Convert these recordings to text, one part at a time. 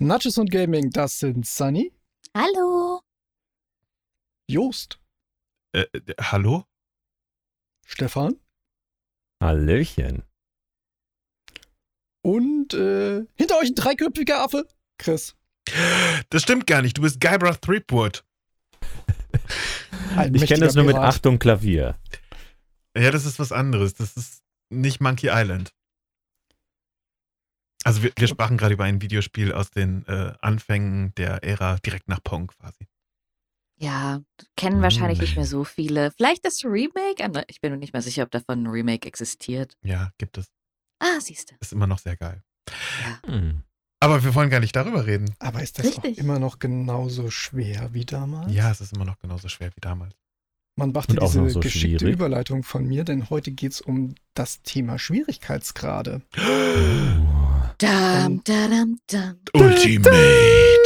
Natches und Gaming, das sind Sunny, Hallo. Jost, Äh, hallo? Stefan Hallöchen. und äh, hinter euch ein dreiköpfiger Affe, Chris. Das stimmt gar nicht. Du bist Guybrush Threepwood. Ich kenne das nur mit. Achtung Klavier. Ja, das ist was anderes. Das ist nicht Monkey Island. Also wir, wir sprachen gerade über ein Videospiel aus den äh, Anfängen der Ära direkt nach Pong quasi. Ja, kennen Hm. wahrscheinlich nicht mehr so viele. Vielleicht das Remake? Aber Ich bin mir nicht mehr sicher, ob davon ein Remake existiert. Ja, gibt es. Ah, siehst du. Ist immer noch sehr geil. Ja. Hm. Aber wir wollen gar nicht darüber reden. Aber ist das Richtig. auch immer noch genauso schwer wie damals? Ja, es ist immer noch genauso schwer wie damals. Man Und auch diese so geschickte schwierig. Überleitung von mir, denn heute geht es um das Thema Schwierigkeitsgrade. Dam, dadam, dam. Ultimate.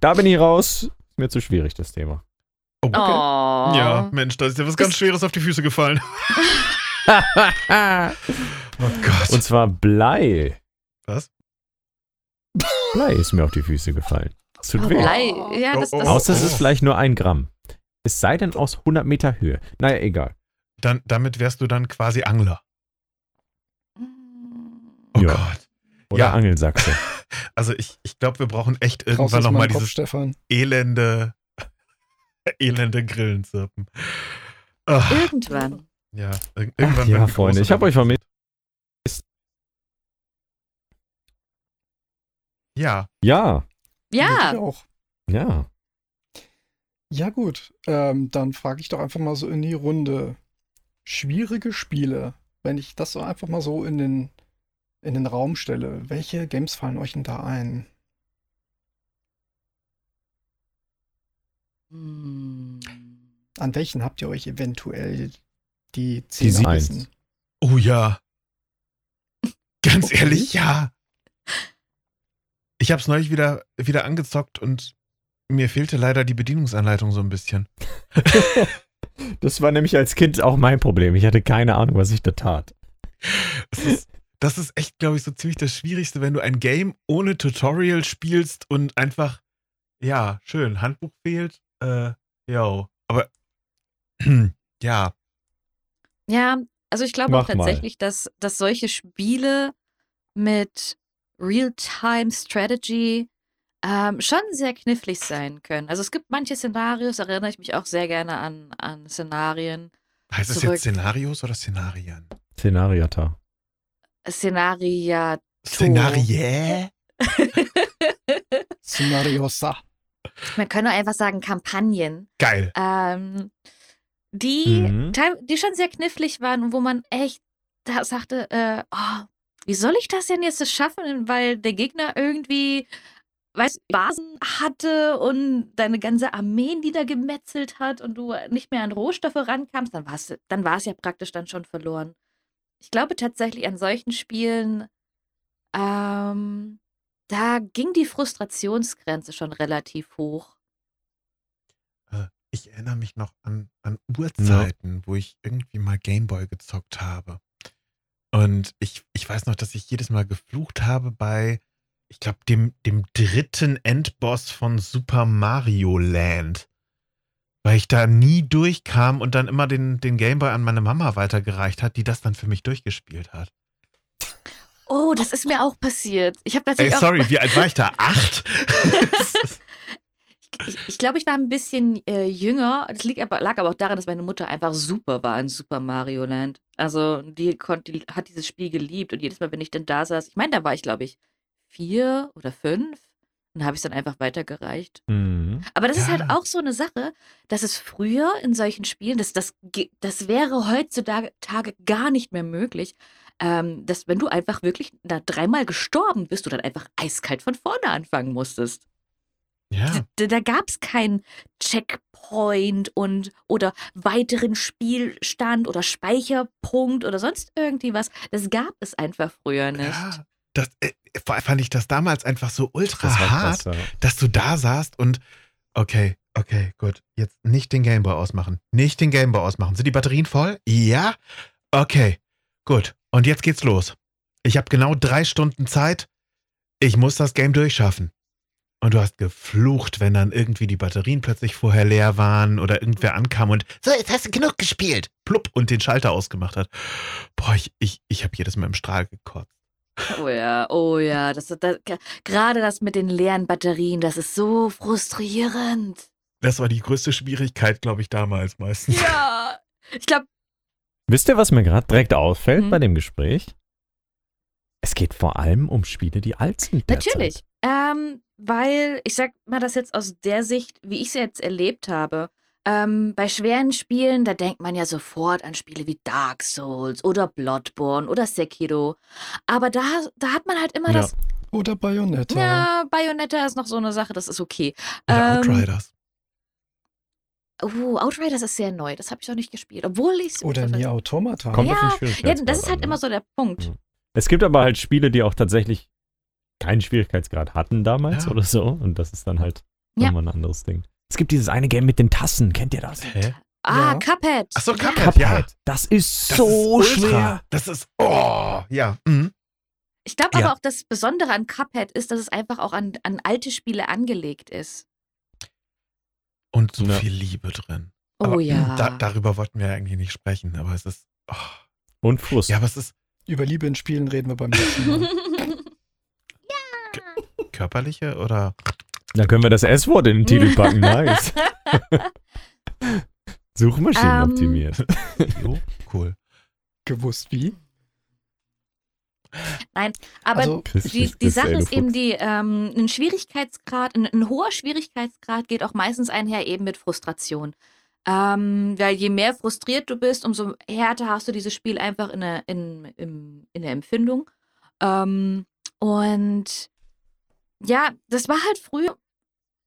Da bin ich raus. Ist mir zu schwierig, das Thema. Oh, Oh. Ja, Mensch, da ist dir was ganz Das- Schweres auf die Füße gefallen. Oh Gott. Und zwar Blei. Was? Blei ist mir auf die Füße gefallen. Das tut Oh, weh. Blei. Ja, das, Oh, oh, das Außer es Oh. ist vielleicht nur ein Gramm. Es sei denn aus 100 Meter Höhe. Naja, egal. Dann, damit wärst du dann quasi Angler. Mm. Oh Ja. Gott. Oder Ja. Angelsachse. Also ich, ich glaube, wir brauchen echt irgendwann nochmal dieses Stefan. elende, elende Grillenzirpen. Ach, Irgendwann. ja, ir- Ach, irgendwann. ja, Freunde, ich habe euch vermisst. Ja, Ja, Ich Ja. auch. ja. Ja gut, ähm, dann frage ich doch einfach mal so in die Runde. Schwierige Spiele, wenn ich das so einfach mal so in den, in den Raum stelle, welche Games fallen euch denn da ein? Hm. An welchen habt ihr euch eventuell die Zähne Eins. gerissen? oh ja. Ganz Okay. ehrlich, ja. Ich habe es neulich wieder, wieder angezockt und mir fehlte leider die Bedienungsanleitung so ein bisschen. Das war nämlich als Kind auch mein Problem. Ich hatte keine Ahnung, was ich da tat. Es ist, das ist echt, glaube ich, so ziemlich das Schwierigste, wenn du ein Game ohne Tutorial spielst und einfach, ja, schön, Handbuch fehlt, äh, yo. Aber, ja, Ja, also ich glaube auch tatsächlich, dass, dass solche Spiele mit Real-Time-Strategy ähm, schon sehr knifflig sein können. Also es gibt manche Szenarios, da erinnere ich mich auch sehr gerne an, an Szenarien. heißt es jetzt Szenarios oder Szenarien? Szenariata. Szenaria. Szenarie? Szenariosa. Man könnte auch einfach sagen Kampagnen. Geil. ähm, die, Mhm. die schon sehr knifflig waren und wo man echt da sagte, äh, oh, wie soll ich das denn jetzt schaffen, weil der Gegner irgendwie, weißt Basen hatte und deine ganze Armee niedergemetzelt hat und du nicht mehr an Rohstoffe rankamst, dann war es dann war's ja praktisch dann schon verloren. Ich glaube tatsächlich an solchen Spielen, ähm, da ging die Frustrationsgrenze schon relativ hoch. Ich erinnere mich noch an, an Urzeiten, wo ich irgendwie mal Gameboy gezockt habe. Und ich, ich weiß noch, dass ich jedes Mal geflucht habe bei, ich glaube, dem, dem dritten Endboss von Super Mario Land. Weil ich da nie durchkam und dann immer den, den Gameboy an meine Mama weitergereicht hat, die das dann für mich durchgespielt hat. Oh, das ist mir auch passiert. Ich habe Ey, tatsächlich auch sorry, wie alt war ich da? Acht? Ich, ich glaube, ich war ein bisschen äh, jünger. Das liegt aber, lag aber auch daran, dass meine Mutter einfach super war in Super Mario Land. Also die, konnt, die hat dieses Spiel geliebt und jedes Mal, wenn ich dann da saß, ich meine, da war ich, glaube ich, vier oder fünf. Dann habe ich es dann einfach weitergereicht. Mhm. Aber das ist halt Ja. auch so eine Sache, dass es früher in solchen Spielen, das, das, das wäre heutzutage Tage gar nicht mehr möglich, ähm, dass wenn du einfach wirklich da dreimal gestorben bist, du dann einfach eiskalt von vorne anfangen musstest. ja. Da, da gab es keinen Checkpoint und oder weiteren Spielstand oder Speicherpunkt oder sonst irgendwie was. Das gab es einfach früher nicht. ja. Das, äh, fand ich das damals einfach so ultra Das hart. krass, ja. dass du da saßt und okay, okay, gut, jetzt nicht den Gameboy ausmachen. Nicht den Gameboy ausmachen. Sind die Batterien voll? Ja? Okay, gut. Und jetzt geht's los. Ich habe genau drei Stunden Zeit. ich muss das Game durchschaffen. Und du hast geflucht, wenn dann irgendwie die Batterien plötzlich vorher leer waren oder irgendwer ankam und so, jetzt hast du genug gespielt. Plupp und den Schalter ausgemacht hat. Boah, ich, ich, ich habe jedes Mal im Strahl gekotzt. Oh ja, oh ja. Das, das, gerade das mit den leeren Batterien, das ist so frustrierend. Das war die größte Schwierigkeit, glaube ich, damals meistens. Ja. Ich glaube, Wisst ihr, was mir gerade direkt auffällt Hm. bei dem Gespräch? Es geht vor allem um Spiele, die alt sind. derzeit. Natürlich. Ähm, weil, ich sag mal das jetzt aus der Sicht, wie ich es jetzt erlebt habe. Ähm, bei schweren Spielen, da denkt man ja sofort an Spiele wie Dark Souls oder Bloodborne oder Sekiro. Aber da, da hat man halt immer Ja. das. Oder Bayonetta. Ja, Bayonetta ist noch so eine Sache, das ist okay. Oder Ähm, Outriders. Oh, Outriders ist sehr neu, das habe ich noch nicht gespielt. Obwohl ich Oder Nier Automata. Kommt Ja, auf den Ja, Schwierigkeitsgrad das ist halt an, immer ne? so der Punkt. Mhm. Es gibt aber halt Spiele, die auch tatsächlich keinen Schwierigkeitsgrad hatten damals Ja. oder so. Und das ist dann halt Ja. nochmal ein anderes Ding. Es gibt dieses eine Game mit den Tassen, kennt ihr das? Hä? Ah, Ja. Cuphead. Ach so, Ja. Cuphead, ja. Das ist Das so ist schwer. Das ist, oh, ja. Mhm. Ich glaube Ja. aber auch, das Besondere an Cuphead ist, dass es einfach auch an, an alte Spiele angelegt ist. Und so Ja. viel Liebe drin. Oh aber, ja. Da, darüber wollten wir ja eigentlich nicht sprechen, aber es ist, oh. Und Frust. ja, aber es ist Über Liebe in Spielen reden wir beim nächsten Mal. körperliche oder Dann können wir das S-Wort in den Titel packen. Nice. Suchmaschinen Ähm, optimiert. Jo, cool. Gewusst wie? aber also, die, die Sache ist eben die, ähm, ein Schwierigkeitsgrad, ein, ein hoher Schwierigkeitsgrad geht auch meistens einher eben mit Frustration. Ähm, weil je mehr frustriert du bist, umso härter hast du dieses Spiel einfach in der, in, im, in der Empfindung. Ähm, und ja, das war halt früher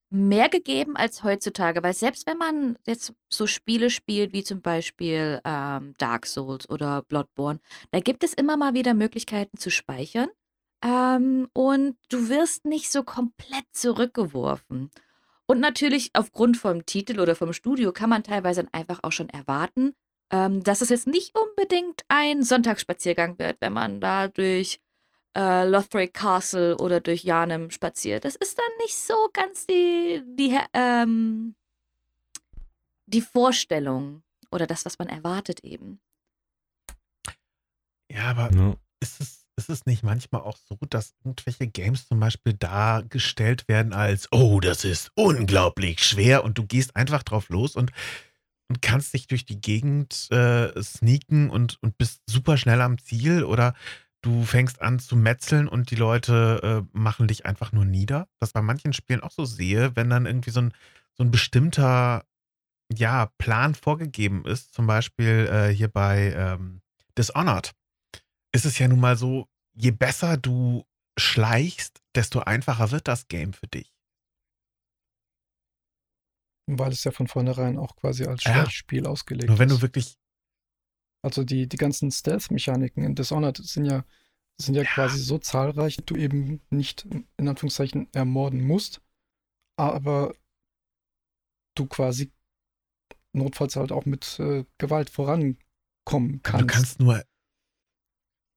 mehr gegeben als heutzutage, weil selbst wenn man jetzt so Spiele spielt, wie zum Beispiel ähm, Dark Souls oder Bloodborne, da gibt es immer mal wieder Möglichkeiten zu speichern. Ähm, und du wirst nicht so komplett zurückgeworfen. Und natürlich aufgrund vom Titel oder vom Studio kann man teilweise einfach auch schon erwarten, ähm, dass es jetzt nicht unbedingt ein Sonntagsspaziergang wird, wenn man da durch äh, Lothric Castle oder durch Janem spaziert. Das ist dann nicht so ganz die, die, ähm, die Vorstellung oder das, was man erwartet eben. Ja, aber Ja. ist es, ist es nicht manchmal auch so, dass irgendwelche Games zum Beispiel dargestellt werden als, oh, das ist unglaublich schwer und du gehst einfach drauf los und, und kannst dich durch die Gegend äh, sneaken und, und bist super schnell am Ziel oder du fängst an zu metzeln und die Leute äh, machen dich einfach nur nieder. Das bei manchen Spielen auch so sehe, wenn dann irgendwie so ein, so ein bestimmter ja, Plan vorgegeben ist, zum Beispiel äh, hier bei ähm, Dishonored ist es ja nun mal so, je besser du schleichst, desto einfacher wird das Game für dich. Weil es ja von vornherein auch quasi als Ja. Schleichspiel ausgelegt Nur wenn du ist. wirklich, Also die, die ganzen Stealth-Mechaniken in Dishonored sind ja, sind ja, Ja. quasi so zahlreich, dass du eben nicht in Anführungszeichen ermorden musst, aber du quasi notfalls halt auch mit äh, Gewalt vorankommen kannst. du kannst nur.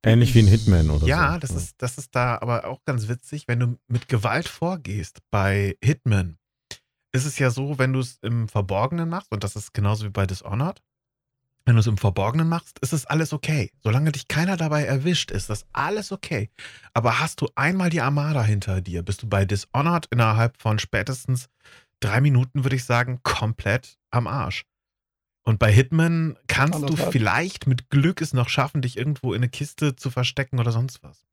Ähnlich wie ein Hitman oder ja, so. das ist, das ist da aber auch ganz witzig, wenn du mit Gewalt vorgehst bei Hitman. Ist es ja so, wenn du es im Verborgenen machst, und das ist genauso wie bei Dishonored, wenn du es im Verborgenen machst, ist es alles okay. Solange dich keiner dabei erwischt, ist das alles okay. Aber hast du einmal die Armada hinter dir, bist du bei Dishonored innerhalb von spätestens drei Minuten, würde ich sagen, komplett am Arsch. Und bei Hitman kannst du vielleicht mit Glück es noch schaffen, dich irgendwo in eine Kiste zu verstecken oder sonst was.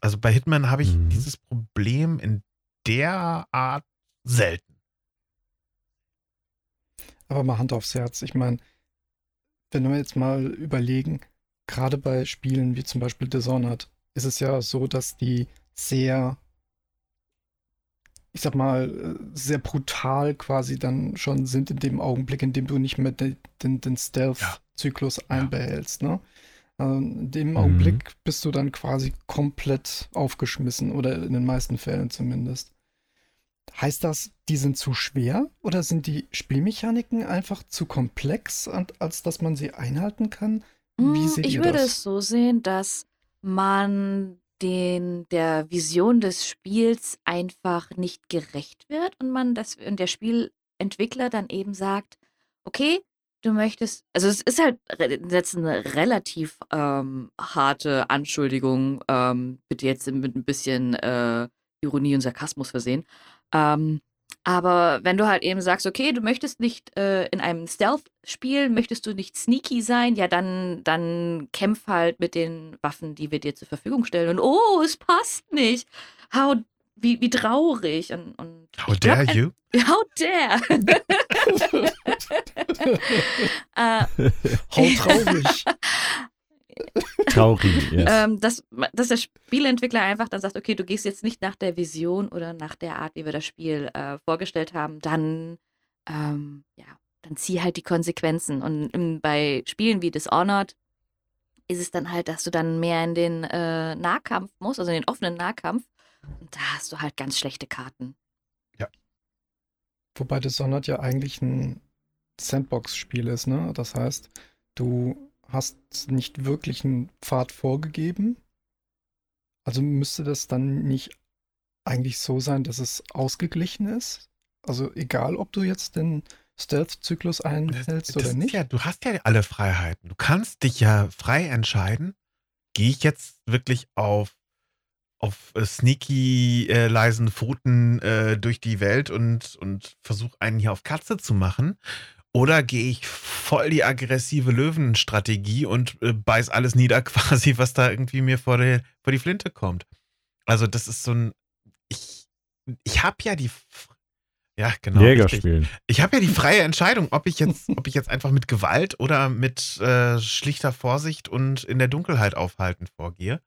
Also bei Hitman habe ich Mhm. dieses Problem in der Art selten. Aber mal Hand aufs Herz. Ich meine, wenn wir jetzt mal überlegen, gerade bei Spielen wie zum Beispiel Dishonored, ist es ja so, dass die sehr, ich sag mal, äh, sehr brutal quasi dann schon sind in dem Augenblick, in dem du nicht mehr den, den, den Stealth-Zyklus einbehältst. Ne? Also in dem Mhm. Augenblick bist du dann quasi komplett aufgeschmissen oder in den meisten Fällen zumindest. Heißt das, die sind zu schwer oder sind die Spielmechaniken einfach zu komplex, als dass man sie einhalten kann? Wie Mm, seht ich würde das? es so sehen, dass man den der Vision des Spiels einfach nicht gerecht wird und man das und der Spielentwickler dann eben sagt, okay, du möchtest, also es ist halt jetzt eine relativ ähm, harte Anschuldigung, ähm, bitte jetzt mit ein bisschen äh, Ironie und Sarkasmus versehen. Ähm, aber wenn du halt eben sagst, okay, du möchtest nicht äh, in einem Stealth-Spiel, möchtest du nicht sneaky sein, ja, dann, dann kämpf halt mit den Waffen, die wir dir zur Verfügung stellen. Und oh, es passt nicht. How, wie, wie traurig. Und, und How glaub, dare ein- you? How dare. äh, Hau traurig. Traurig, yes. ähm, dass, dass der Spielentwickler einfach dann sagt, okay, du gehst jetzt nicht nach der Vision oder nach der Art, wie wir das Spiel äh, vorgestellt haben, dann, ähm, ja, dann zieh halt die Konsequenzen. Und im, bei Spielen wie Dishonored ist es dann halt, dass du dann mehr in den äh, Nahkampf musst, also in den offenen Nahkampf. Und da hast du halt ganz schlechte Karten. Wobei Dishonored ja eigentlich ein Sandbox-Spiel ist, ne? Das heißt, du hast nicht wirklich einen Pfad vorgegeben. Also müsste das dann nicht eigentlich so sein, dass es ausgeglichen ist? Also egal, ob du jetzt den Stealth-Zyklus einhältst oder ist nicht. Ja, du hast ja alle Freiheiten. Du kannst dich ja frei entscheiden. Gehe ich jetzt wirklich auf, auf äh, sneaky äh, leisen Pfoten äh, durch die Welt und, und versuche einen hier auf Katze zu machen? Oder gehe ich voll die aggressive Löwenstrategie und äh, beiß alles nieder, quasi, was da irgendwie mir vor die, vor die Flinte kommt? Also, das ist so ein. Ich, ich habe ja die. Ja, genau. Jäger spielen. Ich habe ja die freie Entscheidung, ob ich jetzt, ob ich jetzt einfach mit Gewalt oder mit äh, schlichter Vorsicht und in der Dunkelheit aufhalten vorgehe.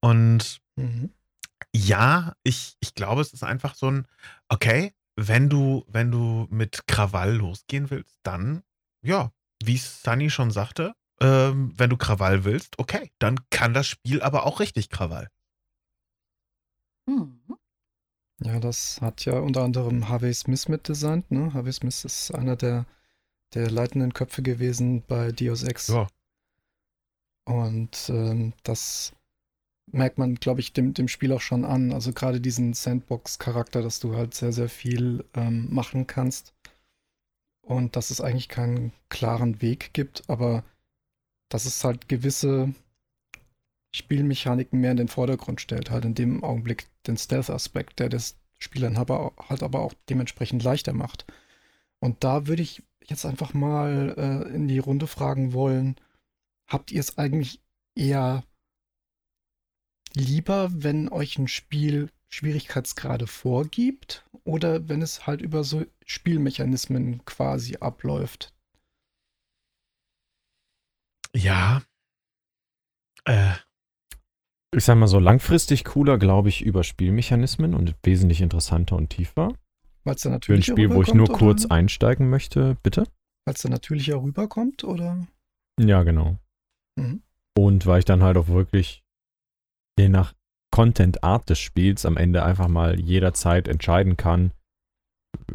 Und Mhm. ja, ich, ich glaube, es ist einfach so ein, okay, wenn du, wenn du mit Krawall losgehen willst, dann, ja, wie Sunny schon sagte, ähm, wenn du Krawall willst, okay, dann kann das Spiel aber auch richtig Krawall. Hm. Ja, das hat ja unter anderem Harvey Smith mitdesignt, ne? Harvey Smith ist einer der, der leitenden Köpfe gewesen bei Deus Ex. Ja. Und ähm, das merkt man, glaube ich, dem, dem Spiel auch schon an. Also gerade diesen Sandbox-Charakter, dass du halt sehr, sehr viel ähm, machen kannst. Und dass es eigentlich keinen klaren Weg gibt, aber dass es halt gewisse Spielmechaniken mehr in den Vordergrund stellt. Halt in dem Augenblick den Stealth-Aspekt, der das Spiel dann aber, halt aber auch dementsprechend leichter macht. Und da würde ich jetzt einfach mal äh, in die Runde fragen wollen, habt ihr es eigentlich eher lieber, wenn euch ein Spiel Schwierigkeitsgrade vorgibt oder wenn es halt über so Spielmechanismen quasi abläuft? Ja. Äh, Ich sag mal so, langfristig cooler, glaube ich, über Spielmechanismen und wesentlich interessanter und tiefer. Weil es dann Für ein natürlich Spiel, wo ich nur rüberkommt, kurz oder? einsteigen möchte, bitte? Weil es dann natürlicher rüberkommt, oder? Ja, genau. Mhm. Und weil ich dann halt auch wirklich je nach Content-Art des Spiels am Ende einfach mal jederzeit entscheiden kann,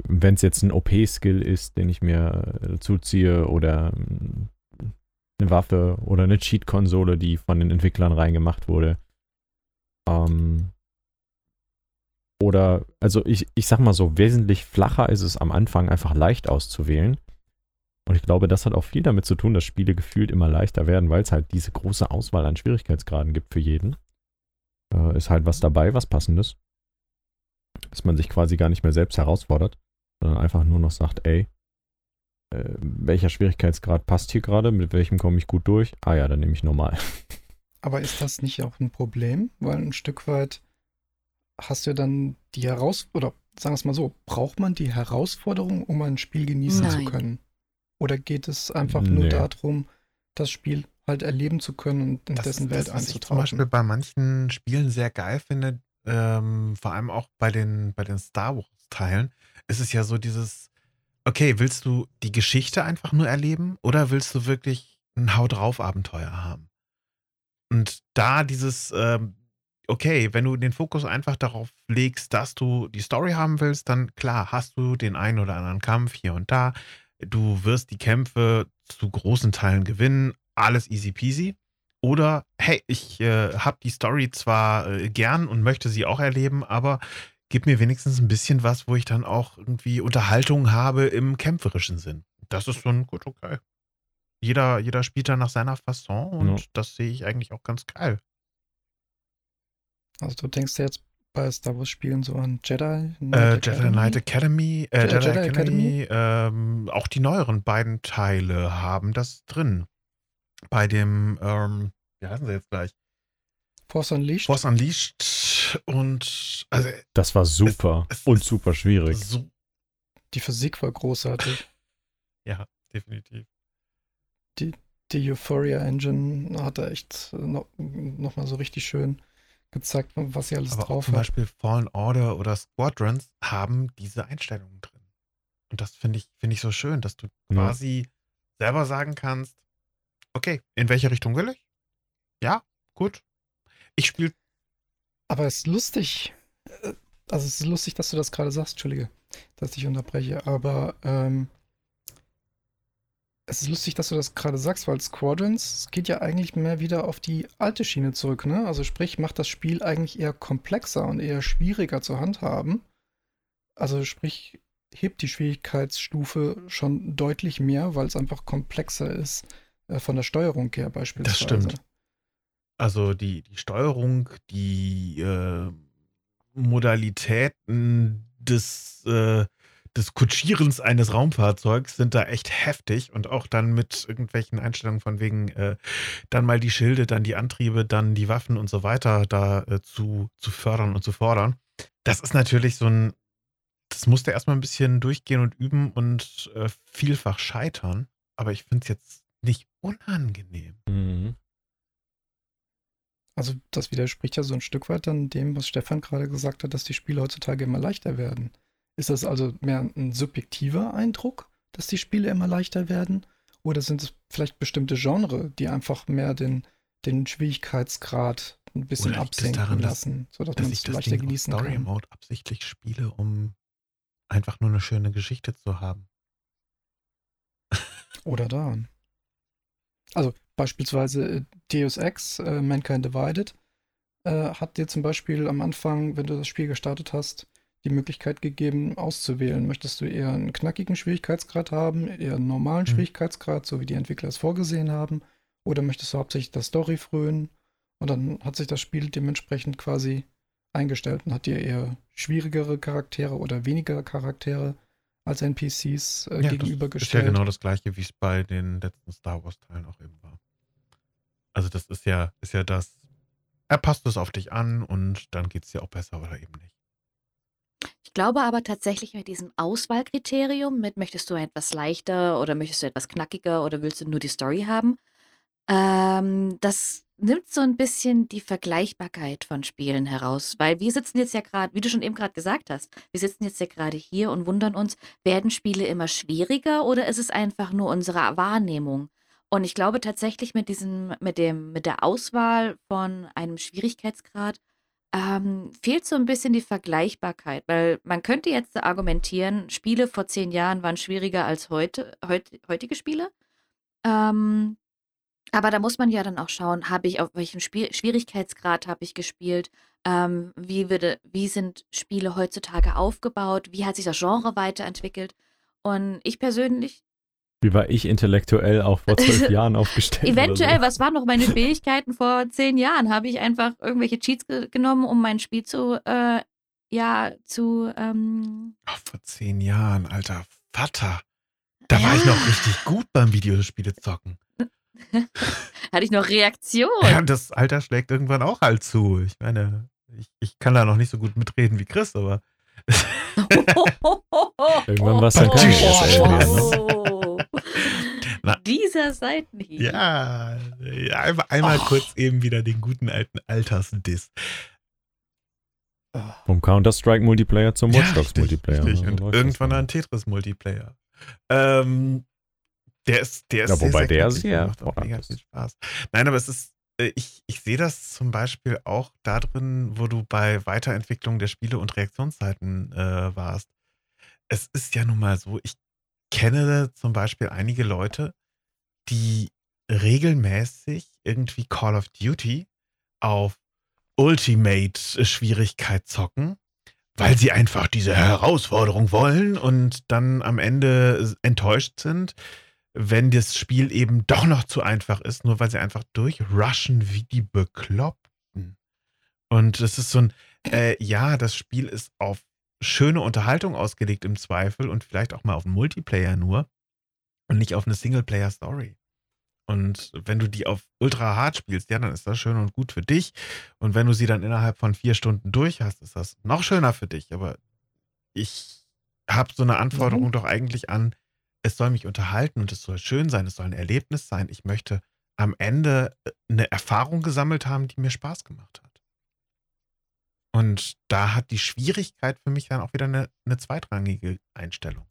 wenn es jetzt ein OP-Skill ist, den ich mir äh, zuziehe oder mm, eine Waffe oder eine Cheat-Konsole, die von den Entwicklern reingemacht wurde. Ähm, oder, also ich, ich sag mal so, wesentlich flacher ist es am Anfang einfach leicht auszuwählen. Und ich glaube, das hat auch viel damit zu tun, dass Spiele gefühlt immer leichter werden, weil es halt diese große Auswahl an Schwierigkeitsgraden gibt für jeden. Äh, ist halt was dabei, was passendes. Dass man sich quasi gar nicht mehr selbst herausfordert, sondern einfach nur noch sagt, ey, äh, welcher Schwierigkeitsgrad passt hier gerade, mit welchem komme ich gut durch? Ah ja, dann nehme ich normal. Aber ist das nicht auch ein Problem? Weil ein Stück weit hast du ja dann die Herausforderung, oder sagen wir es mal so, braucht man die Herausforderung, um ein Spiel genießen zu Nein. können? Oder geht es einfach nur Nee. darum, das Spiel halt erleben zu können und in das dessen Welt das, was ich zum Beispiel einzutauchen? bei manchen Spielen sehr geil finde, ähm, vor allem auch bei den, bei den Star Wars-Teilen, ist es ja so dieses, okay, willst du die Geschichte einfach nur erleben oder willst du wirklich ein Hau drauf Abenteuer haben? Und da dieses, ähm, okay, wenn du den Fokus einfach darauf legst, dass du die Story haben willst, dann klar, hast du den einen oder anderen Kampf hier und da. Du wirst die Kämpfe zu großen Teilen gewinnen, alles easy peasy. Oder, hey, ich äh, habe die Story zwar äh, gern und möchte sie auch erleben, aber gib mir wenigstens ein bisschen was, wo ich dann auch irgendwie Unterhaltung habe im kämpferischen Sinn. Das ist schon gut, okay. Jeder, jeder spielt da nach seiner Fasson und Ja. das sehe ich eigentlich auch ganz geil. Also du denkst ja jetzt bei Star Wars Spielen so an Jedi, Äh, Knight Jedi Academy? Knight Academy, äh, Jedi- Jedi, Jedi Academy, ähm, auch die neueren beiden Teile haben das drin. Bei dem, ähm, wie heißen sie jetzt gleich? Force Unleashed? Force Unleashed und also Das war super es und ist super schwierig. so, Die Physik war großartig. ja, definitiv. Die Euphoria Engine hat da echt noch, noch mal so richtig schön gezeigt, was sie alles Aber auch drauf zum hat. Beispiel Fallen Order oder Squadrons haben diese Einstellungen drin. Und das finde ich, finde ich so schön, dass du Ja. quasi selber sagen kannst, okay, in welche Richtung will ich? Ja, gut. Ich spiele Aber es ist lustig, äh, also es ist lustig, dass du das gerade sagst, Entschuldige, dass ich unterbreche, aber ähm, es ist lustig, dass du das gerade sagst, weil Squadrons geht ja eigentlich mehr wieder auf die alte Schiene zurück, ne? Also sprich, macht das Spiel eigentlich eher komplexer und eher schwieriger zu handhaben. Also sprich, hebt die Schwierigkeitsstufe schon deutlich mehr, weil es einfach komplexer ist von der Steuerung her beispielsweise. stimmt. Also die, die Steuerung, die äh, Modalitäten des, äh, des Kutschierens eines Raumfahrzeugs sind da echt heftig und auch dann mit irgendwelchen Einstellungen von wegen äh, dann mal die Schilde, dann die Antriebe, dann die Waffen und so weiter da äh, zu, zu fördern und zu fordern. Das ist natürlich so ein, das musste erstmal ein bisschen durchgehen und üben und äh, vielfach scheitern, aber ich finde es jetzt nicht unangenehm. Mhm. Also das widerspricht ja so ein Stück weit dann dem, was Stefan gerade gesagt hat, dass die Spiele heutzutage immer leichter werden. Ist das also mehr ein subjektiver Eindruck, dass die Spiele immer leichter werden? Oder sind es vielleicht bestimmte Genre, die einfach mehr den, den Schwierigkeitsgrad ein bisschen Oder absenken daran, lassen, sodass dass man ich es das leichter Ding genießen Story kann? Mode absichtlich spiele, um einfach nur eine schöne Geschichte zu haben. Oder daran. Also beispielsweise äh, Deus Ex, äh, Mankind Divided, äh, hat dir zum Beispiel am Anfang, wenn du das Spiel gestartet hast, die Möglichkeit gegeben, auszuwählen. Möchtest du eher einen knackigen Schwierigkeitsgrad haben, eher einen normalen Mhm. Schwierigkeitsgrad, so wie die Entwickler es vorgesehen haben, oder möchtest du hauptsächlich der Story frönen? Und dann hat sich das Spiel dementsprechend quasi eingestellt und hat dir eher schwierigere Charaktere oder weniger Charaktere als NPCs äh, Ja, das ist gegenübergestellt. ja genau das gleiche, wie es bei den letzten Star Wars-Teilen auch eben war. Also das ist ja, ist ja das, er passt es auf dich an und dann geht es dir auch besser oder eben nicht. Ich glaube aber tatsächlich mit diesem Auswahlkriterium, mit möchtest du etwas leichter oder möchtest du etwas knackiger oder willst du nur die Story haben, ähm, das nimmt so ein bisschen die Vergleichbarkeit von Spielen heraus. Weil wir sitzen jetzt ja gerade, wie du schon eben gerade gesagt hast, wir sitzen jetzt ja gerade hier und wundern uns, werden Spiele immer schwieriger oder ist es einfach nur unsere Wahrnehmung? Und ich glaube tatsächlich mit diesem, mit dem, mit der Auswahl von einem Schwierigkeitsgrad ähm, fehlt so ein bisschen die Vergleichbarkeit, weil man könnte jetzt argumentieren, Spiele vor zehn Jahren waren schwieriger als heute, heut, heutige Spiele. Ähm, aber da muss man ja dann auch schauen, habe ich auf welchem Spiel Schwierigkeitsgrad habe ich gespielt, ähm, wie, würde, wie sind Spiele heutzutage aufgebaut, wie hat sich das Genre weiterentwickelt. Und ich persönlich, Wie war ich intellektuell auch vor zwölf Jahren aufgestellt? eventuell, so? was waren noch meine Fähigkeiten vor zehn Jahren? Habe ich einfach irgendwelche Cheats ge genommen, um mein Spiel zu, äh, ja, zu, ähm, Ach, vor zehn Jahren, alter Vater. Da war ich noch Ja. richtig gut beim Videospiele zocken. Hatte ich noch Reaktion. Ja, das Alter schlägt irgendwann auch halt zu. Ich meine, ich, ich kann da noch nicht so gut mitreden wie Chris, aber Irgendwann war's dann kein DSL mehr, Oh. Na. Dieser Seitenhieb. ja, ja einmal, einmal Och. kurz eben wieder den guten alten Altersdiss. Ah, Vom Counter-Strike-Multiplayer zum Watch Ja, Dogs richtig, Multiplayer. richtig. ne? Und irgendwann dann. ein Tetris-Multiplayer. Ähm, der ist, der ist Ja, wobei der knackig, sehr macht auch mega ist. viel Spaß. Nein, aber es ist, äh, ich, ich sehe das zum Beispiel auch da drin, wo du bei Weiterentwicklung der Spiele und Reaktionszeiten äh, warst. Es ist ja nun mal so, ich kenne zum Beispiel einige Leute, die regelmäßig irgendwie Call of Duty auf Ultimate-Schwierigkeit zocken, weil sie einfach diese Herausforderung wollen und dann am Ende enttäuscht sind, wenn das Spiel eben doch noch zu einfach ist, nur weil sie einfach durchrushen wie die Bekloppten. Und es ist so ein, äh, ja, das Spiel ist auf schöne Unterhaltung ausgelegt im Zweifel und vielleicht auch mal auf einen Multiplayer nur und nicht auf eine Singleplayer-Story. Und wenn du die auf ultra hart spielst, ja, dann ist das schön und gut für dich. Und wenn du sie dann innerhalb von vier Stunden durch hast, ist das noch schöner für dich. Aber ich habe so eine Anforderung mhm. doch eigentlich an, es soll mich unterhalten und es soll schön sein, es soll ein Erlebnis sein. Ich möchte am Ende äh, eine Erfahrung gesammelt haben, die mir Spaß gemacht hat. Und da hat die Schwierigkeit für mich dann auch wieder eine, eine zweitrangige Einstellung.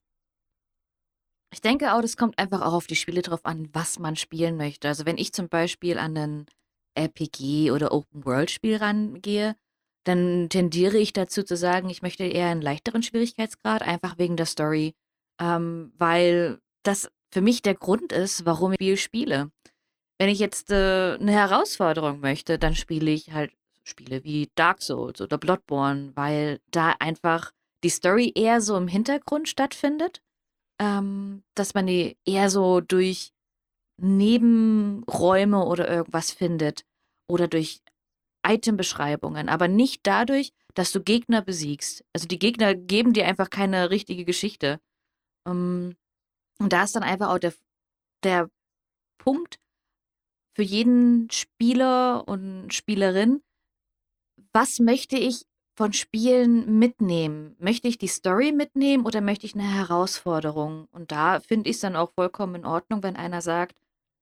Ich denke auch, das kommt einfach auch auf die Spiele drauf an, was man spielen möchte. Also wenn ich zum Beispiel an ein RPG oder Open-World-Spiel rangehe, dann tendiere ich dazu zu sagen, ich möchte eher einen leichteren Schwierigkeitsgrad, einfach wegen der Story, ähm, weil das für mich der Grund ist, warum ich Spiel spiele. Wenn ich jetzt äh, eine Herausforderung möchte, dann spiele ich halt Spiele wie Dark Souls oder Bloodborne, weil da einfach die Story eher so im Hintergrund stattfindet ähm, dass man die eher so durch Nebenräume oder irgendwas findet oder durch Itembeschreibungen, aber nicht dadurch, dass du Gegner besiegst. Also die Gegner geben dir einfach keine richtige Geschichte. Ähm, und da ist dann einfach auch der, der Punkt für jeden Spieler und Spielerin, was möchte ich von Spielen mitnehmen? Möchte ich die Story mitnehmen oder möchte ich eine Herausforderung? Und da finde ich es dann auch vollkommen in Ordnung, wenn einer sagt,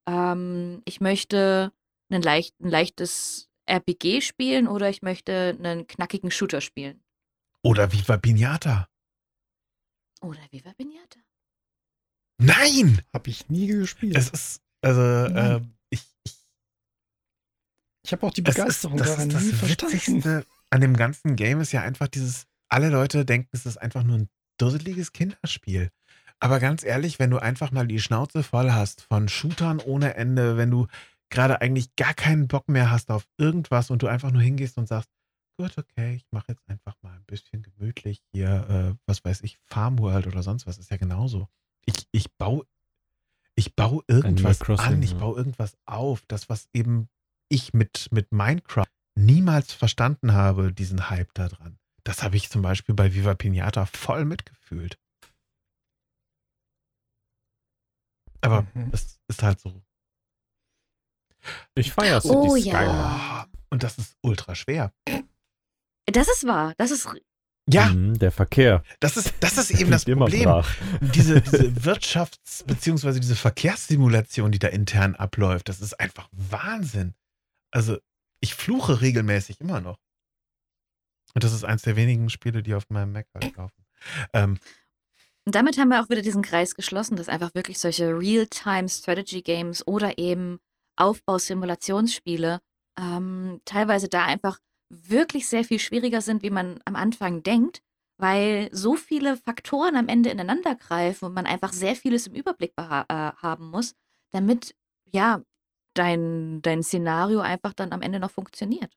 ähm, ich möchte ein, leicht, ein leichtes RPG spielen oder ich möchte einen knackigen Shooter spielen. Oder Viva Pinata. Oder Viva Pinata. Nein! Habe ich nie gespielt. Es ist, also, äh, ich. Ich, ich habe auch die Begeisterung ist, daran nie verstanden an dem ganzen Game ist ja einfach dieses, alle Leute denken, es ist einfach nur ein dusseliges Kinderspiel. Aber ganz ehrlich, wenn du einfach mal die Schnauze voll hast von Shootern ohne Ende, wenn du gerade eigentlich gar keinen Bock mehr hast auf irgendwas und du einfach nur hingehst und sagst, gut, okay, ich mache jetzt einfach mal ein bisschen gemütlich hier, äh, was weiß ich, Farmworld oder sonst was, ist ja genauso. Ich, ich baue ich baue irgendwas Crossing, an, ich ja. baue irgendwas auf, das, was eben ich mit, mit Minecraft niemals verstanden habe, diesen Hype da dran. Das habe ich zum Beispiel bei Viva Pinata voll mitgefühlt. Aber mhm. es ist halt so. Ich feiere es. Oh ja. Oh, und das ist ultra schwer. Das ist wahr. Das ist. Ja. Mhm, der Verkehr. Das ist, das ist eben das Problem. Diese, diese Wirtschafts- bzw. diese Verkehrssimulation, die da intern abläuft, das ist einfach Wahnsinn. Also ich fluche regelmäßig immer noch. Und das ist eins der wenigen Spiele, die auf meinem Mac halt laufen. Ähm, und damit haben wir auch wieder diesen Kreis geschlossen, dass einfach wirklich solche Real-Time-Strategy-Games oder eben Aufbausimulationsspiele ähm, teilweise da einfach wirklich sehr viel schwieriger sind, wie man am Anfang denkt, weil so viele Faktoren am Ende ineinander greifen und man einfach sehr vieles im Überblick äh, haben muss, damit ja dein, dein Szenario einfach dann am Ende noch funktioniert.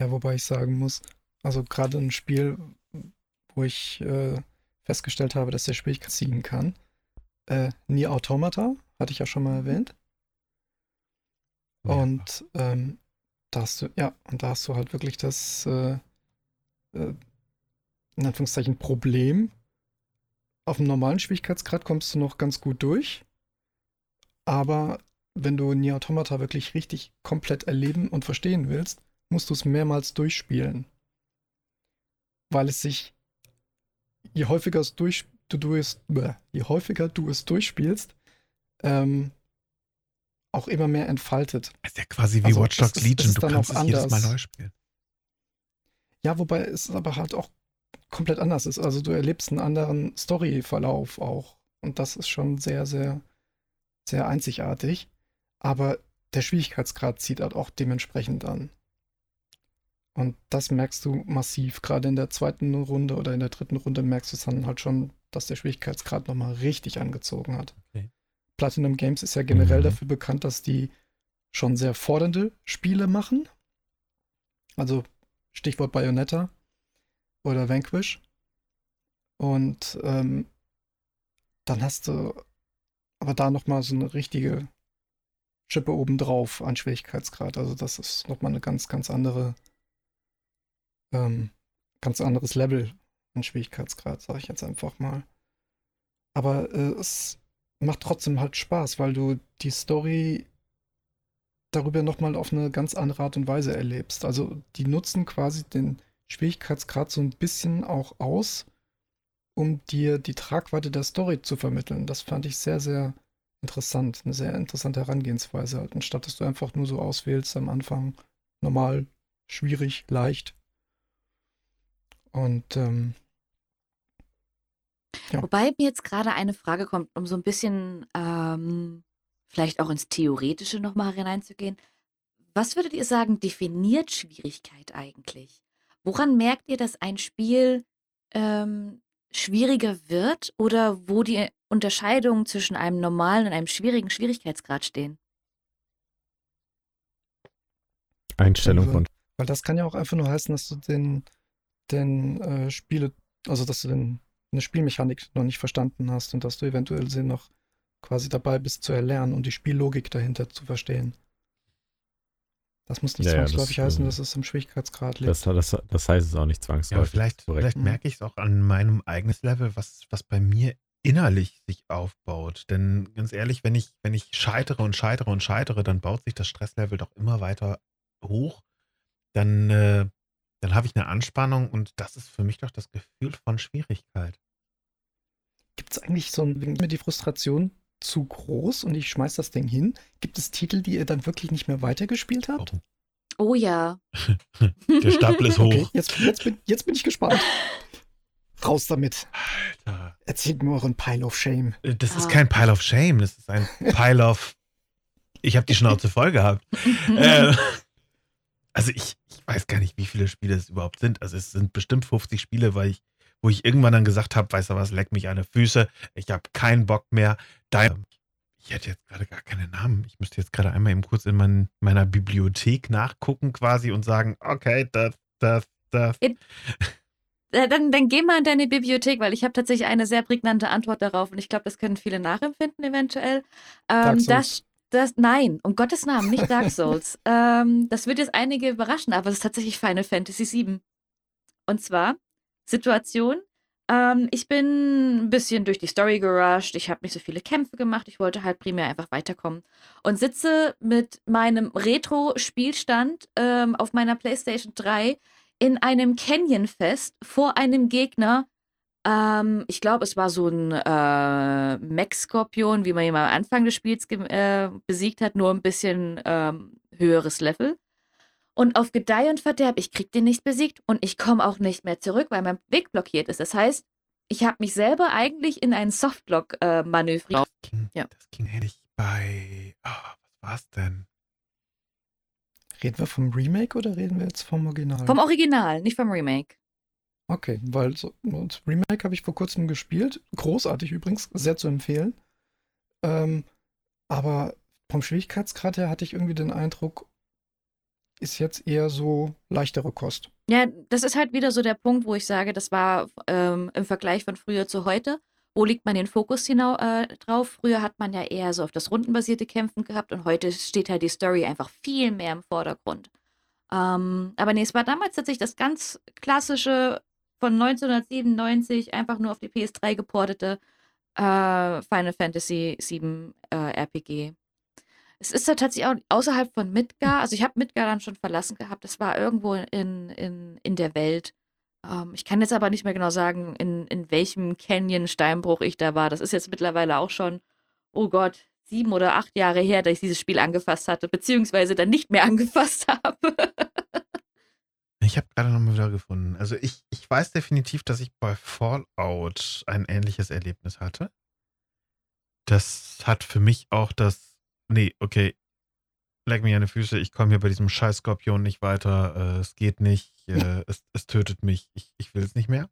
Ja, wobei ich sagen muss, also gerade ein Spiel, wo ich äh, festgestellt habe, dass der Schwierigkeit ziehen kann, äh, Nier Automata, hatte ich ja schon mal mhm. Erwähnt. Und ähm, da hast du, ja, und da hast du halt wirklich das, äh, äh, in Anführungszeichen, Problem. Auf dem normalen Schwierigkeitsgrad kommst du noch ganz gut durch. Aber wenn du Nier Automata wirklich richtig komplett erleben und verstehen willst, musst du es mehrmals durchspielen. Weil es sich, je häufiger es durch, du, du es, je häufiger du es durchspielst, ähm, auch immer mehr entfaltet. Das ist ja quasi wie also Watch Dogs Legion, ist, du kannst es jedes Mal neu spielen. Ja, wobei es aber halt auch komplett anders ist. Also du erlebst einen anderen Storyverlauf auch. Und das ist schon sehr, sehr sehr einzigartig, aber der Schwierigkeitsgrad zieht halt auch dementsprechend an. Und das merkst du massiv. Gerade in der zweiten Runde oder in der dritten Runde merkst du es dann halt schon, dass der Schwierigkeitsgrad nochmal richtig angezogen hat. Okay. Platinum Games ist ja generell Mhm. dafür bekannt, dass die schon sehr fordernde Spiele machen. Also Stichwort Bayonetta oder Vanquish. Und ähm, dann hast du aber da nochmal so eine richtige Schippe obendrauf an Schwierigkeitsgrad. Also das ist nochmal eine ganz, ganz andere, ähm, ganz anderes Level an Schwierigkeitsgrad, sage ich jetzt einfach mal. Aber äh, es macht trotzdem halt Spaß, weil du die Story darüber nochmal auf eine ganz andere Art und Weise erlebst. Also die nutzen quasi den Schwierigkeitsgrad so ein bisschen auch aus, um dir die Tragweite der Story zu vermitteln. Das fand ich sehr, sehr interessant. Eine sehr interessante Herangehensweise. Halt. Anstatt dass du einfach nur so auswählst am Anfang normal, schwierig, leicht. Und ähm, Ja. Wobei mir jetzt gerade eine Frage kommt, um so ein bisschen ähm, vielleicht auch ins Theoretische nochmal hineinzugehen. Was würdet ihr sagen, definiert Schwierigkeit eigentlich? Woran merkt ihr, dass ein Spiel ähm, schwieriger wird oder wo die Unterscheidungen zwischen einem normalen und einem schwierigen Schwierigkeitsgrad stehen? Einstellung Also, von. Weil das kann ja auch einfach nur heißen, dass du den, den äh, Spiele, also dass du den, eine Spielmechanik noch nicht verstanden hast und dass du eventuell sie noch quasi dabei bist zu erlernen und die Spiellogik dahinter zu verstehen. Das muss nicht Ja, ja, zwangsläufig das, heißen, äh, dass es im Schwierigkeitsgrad liegt. Das, das, das heißt es auch nicht Ja, aber zwangsläufig. vielleicht, korrekt. vielleicht Mhm. merke ich es auch an meinem eigenen Level, was, was bei mir innerlich sich aufbaut. Denn ganz ehrlich, wenn ich, wenn ich scheitere und scheitere und scheitere, dann baut sich das Stresslevel doch immer weiter hoch. Dann, äh, dann habe ich eine Anspannung und das ist für mich doch das Gefühl von Schwierigkeit. Gibt es eigentlich so ein, wenn mir die Frustration zu groß und ich schmeiß das Ding hin? Gibt es Titel, die ihr dann wirklich nicht mehr weitergespielt habt? Oh, Oh ja. der Stapel ist hoch. Okay, jetzt, jetzt, bin, jetzt bin ich gespannt. Raus damit. Alter. Erzählt mir euren Pile of Shame. Das ist Ah. kein Pile of Shame, das ist ein Pile of. Ich habe die Schnauze voll gehabt. äh, also ich, ich weiß gar nicht, wie viele Spiele es überhaupt sind. Also es sind bestimmt 50 Spiele, weil ich, wo ich irgendwann dann gesagt habe, weißt du was, leck mich an die Füße, ich habe keinen Bock mehr. Da, ich hätte jetzt gerade gar keine Namen. Ich müsste jetzt gerade einmal eben kurz in mein, meiner Bibliothek nachgucken quasi und sagen, okay, das, das, das. Äh, Dann, dann geh mal in deine Bibliothek, weil ich habe tatsächlich eine sehr prägnante Antwort darauf und ich glaube, das können viele nachempfinden eventuell. Ähm, das, das, nein, um Gottes Namen, nicht Dark Souls. ähm, das wird jetzt einige überraschen, aber es ist tatsächlich Final Fantasy VII. Und zwar Situation. Ähm, ich bin ein bisschen durch die Story gerusht. Ich habe nicht so viele Kämpfe gemacht. Ich wollte halt primär einfach weiterkommen. Und sitze mit meinem Retro-Spielstand ähm, auf meiner PlayStation 3 in einem Canyon-Fest vor einem Gegner. Ähm, ich glaube, es war so ein äh, Mech-Skorpion, wie man ihn am Anfang des Spiels äh, besiegt hat, nur ein bisschen ähm, höheres Level. Und auf Gedeih und Verderb, ich krieg den nicht besiegt und ich komme auch nicht mehr zurück, weil mein Weg blockiert ist. Das heißt, ich habe mich selber eigentlich in einen Softlock äh, manövriert. Das ging, Ja. das ging ähnlich bei. ah, was war's denn? Reden wir vom Remake oder reden wir jetzt vom Original? Vom Original, nicht vom Remake. Okay, weil so, Remake habe ich vor kurzem gespielt. Großartig übrigens, sehr zu empfehlen. Ähm, aber vom Schwierigkeitsgrad her hatte ich irgendwie den Eindruck, ist jetzt eher so leichtere Kost. Ja, das ist halt wieder so der Punkt, wo ich sage, das war ähm, im Vergleich von früher zu heute. Wo legt man den Fokus hinau äh, drauf? Früher hat man ja eher so auf das rundenbasierte Kämpfen gehabt und heute steht halt die Story einfach viel mehr im Vordergrund. Ähm, aber nee, es war damals tatsächlich das ganz klassische von 1997 einfach nur auf die PS3 geportete äh, Final Fantasy VII äh, RPG. Es ist ja tatsächlich auch außerhalb von Midgar, also ich habe Midgar dann schon verlassen gehabt, das war irgendwo in, in, in der Welt. Ähm, ich kann jetzt aber nicht mehr genau sagen, in, in welchem Canyon-Steinbruch ich da war. Das ist jetzt mittlerweile auch schon, oh Gott, sieben oder acht Jahre her, dass ich dieses Spiel angefasst hatte, beziehungsweise dann nicht mehr angefasst habe. Ich habe gerade nochmal wieder gefunden. Also ich, ich weiß definitiv, dass ich bei Fallout ein ähnliches Erlebnis hatte. Das hat für mich auch das. Nee, okay. Leck mich an die Füße, ich komme hier bei diesem scheiß Skorpion nicht weiter. Äh, es geht nicht. Äh, es, es tötet mich. Ich, ich will es nicht mehr.